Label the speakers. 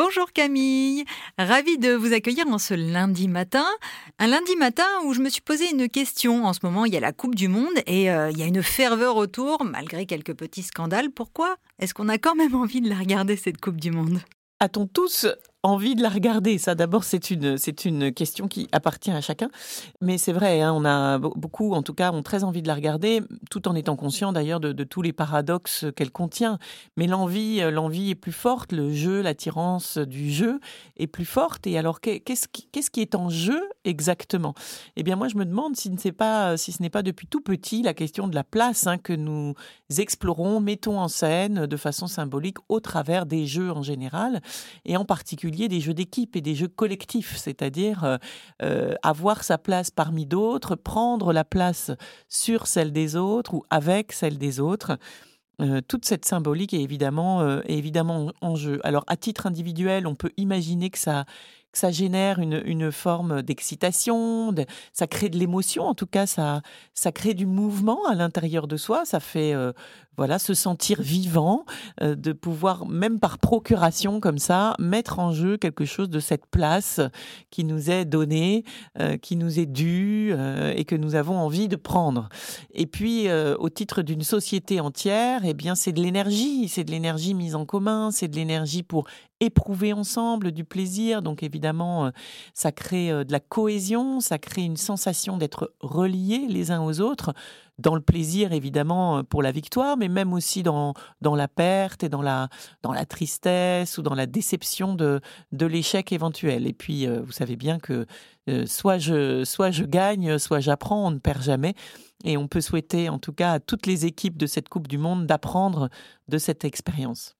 Speaker 1: Bonjour Camille, ravie de vous accueillir en ce lundi matin. Un lundi matin où je me suis posé une question. En ce moment, il y a la Coupe du Monde et euh, il y a une ferveur autour, malgré quelques petits scandales. Pourquoi est-ce qu'on a quand même envie de la regarder, cette Coupe du Monde?
Speaker 2: A-t-on tous envie de la regarder Ça, d'abord, c'est une, c'est une question qui appartient à chacun. Mais c'est vrai, hein, on a beaucoup, en tout cas, ont très envie de la regarder, tout en étant conscient d'ailleurs de, tous les paradoxes qu'elle contient. Mais l'envie, euh, l'envie est plus forte, le jeu, l'attirance du jeu est plus forte. Et alors, qu'est-ce qui, qu'est-ce qui est en jeu exactement Eh bien, moi, je me demande si, ne pas, si ce n'est pas depuis tout petit la question de la place hein, que nous explorons, mettons en scène de façon symbolique au travers des jeux en général, et en particulier des jeux d'équipe et des jeux collectifs, c'est-à-dire euh, euh, avoir sa place parmi d'autres, prendre la place sur celle des autres ou avec celle des autres. Euh, toute cette symbolique est évidemment, en jeu. Alors à titre individuel, on peut imaginer que ça ça génère une, une forme d'excitation, ça crée de l'émotion, en tout cas ça, ça crée du mouvement à l'intérieur de soi, ça fait euh, voilà se sentir vivant, euh, de pouvoir même par procuration comme ça mettre en jeu quelque chose de cette place qui nous est donnée, euh, qui nous est due et que nous avons envie de prendre. Et puis au titre d'une société entière, eh bien c'est de l'énergie, c'est de l'énergie mise en commun, c'est de l'énergie pour éprouver ensemble du plaisir. Donc évidemment, euh, ça crée euh, de la cohésion, ça crée une sensation d'être reliés les uns aux autres, dans le plaisir évidemment euh, pour la victoire, mais même aussi dans, dans la perte et dans la, dans la tristesse ou dans la déception de, de l'échec éventuel. Et puis, vous savez bien que soit, je, soit je gagne, soit j'apprends, on ne perd jamais. Et on peut souhaiter en tout cas à toutes les équipes de cette Coupe du Monde d'apprendre de cette expérience.